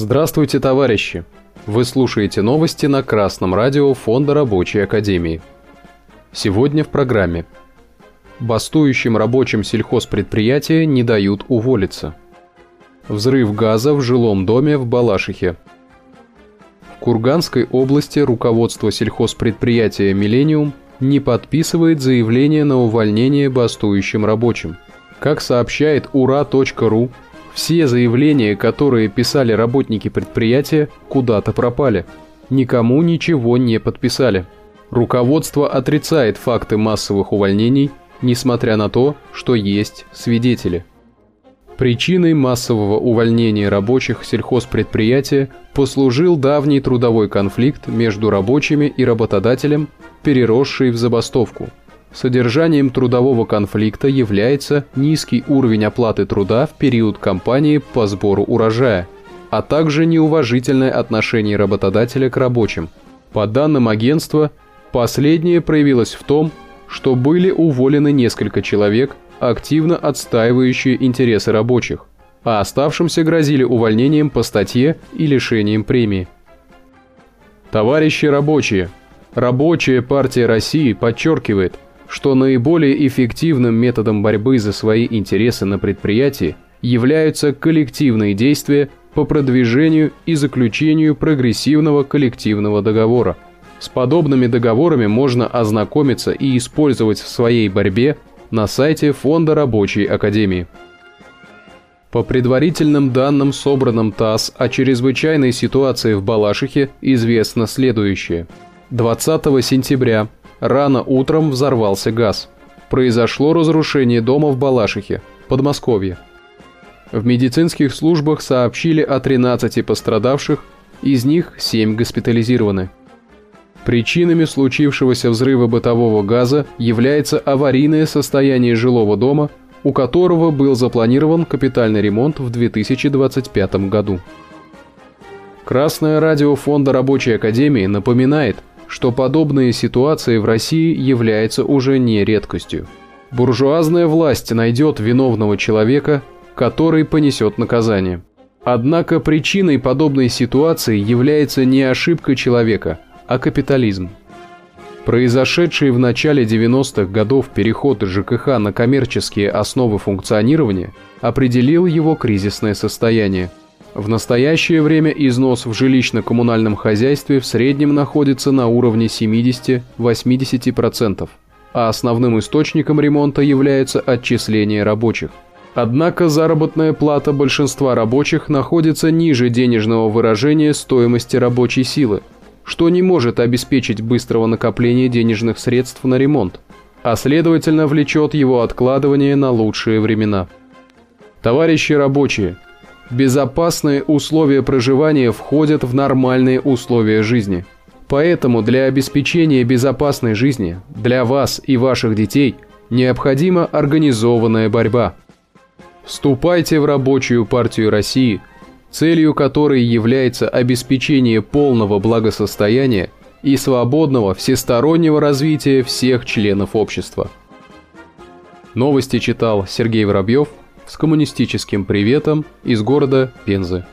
Здравствуйте, товарищи! Вы слушаете новости на Красном радио Фонда Рабочей Академии. Сегодня в программе. Бастующим рабочим сельхозпредприятия не дают уволиться. Взрыв газа в жилом доме в Балашихе. В Курганской области руководство сельхозпредприятия «Миллениум» не подписывает заявление на увольнение бастующим рабочим. Как сообщает ура.ру, все заявления, которые писали работники предприятия, куда-то пропали. Никому ничего не подписали. Руководство отрицает факты массовых увольнений, несмотря на то, что есть свидетели. Причиной массового увольнения рабочих сельхозпредприятия послужил давний трудовой конфликт между рабочими и работодателем, переросший в забастовку – Содержанием трудового конфликта является низкий уровень оплаты труда в период кампании по сбору урожая, а также неуважительное отношение работодателя к рабочим. По данным агентства, последнее проявилось в том, что были уволены несколько человек, активно отстаивающие интересы рабочих, а оставшимся грозили увольнением по статье и лишением премии. Товарищи рабочие, Рабочая партия России подчеркивает – что наиболее эффективным методом борьбы за свои интересы на предприятии являются коллективные действия по продвижению и заключению прогрессивного коллективного договора. С подобными договорами можно ознакомиться и использовать в своей борьбе на сайте Фонда Рабочей Академии. По предварительным данным, собранным ТАСС о чрезвычайной ситуации в Балашихе, известно следующее. 20 сентября Рано утром взорвался газ. Произошло разрушение дома в Балашихе, Подмосковье. В медицинских службах сообщили о 13 пострадавших, из них 7 госпитализированы. Причинами случившегося взрыва бытового газа является аварийное состояние жилого дома, у которого был запланирован капитальный ремонт в 2025 году. Красное радио Фонда Рабочей Академии напоминает, что подобные ситуации в России являются уже не редкостью. Буржуазная власть найдет виновного человека, который понесет наказание. Однако причиной подобной ситуации является не ошибка человека, а капитализм. Произошедший в начале 90-х годов переход ЖКХ на коммерческие основы функционирования определил его кризисное состояние – в настоящее время износ в жилищно-коммунальном хозяйстве в среднем находится на уровне 70-80%, а основным источником ремонта является отчисление рабочих. Однако заработная плата большинства рабочих находится ниже денежного выражения стоимости рабочей силы, что не может обеспечить быстрого накопления денежных средств на ремонт, а следовательно влечет его откладывание на лучшие времена. Товарищи рабочие – Безопасные условия проживания входят в нормальные условия жизни. Поэтому для обеспечения безопасной жизни для вас и ваших детей необходима организованная борьба. Вступайте в рабочую партию России, целью которой является обеспечение полного благосостояния и свободного всестороннего развития всех членов общества. Новости читал Сергей Воробьев – с коммунистическим приветом из города Пензы.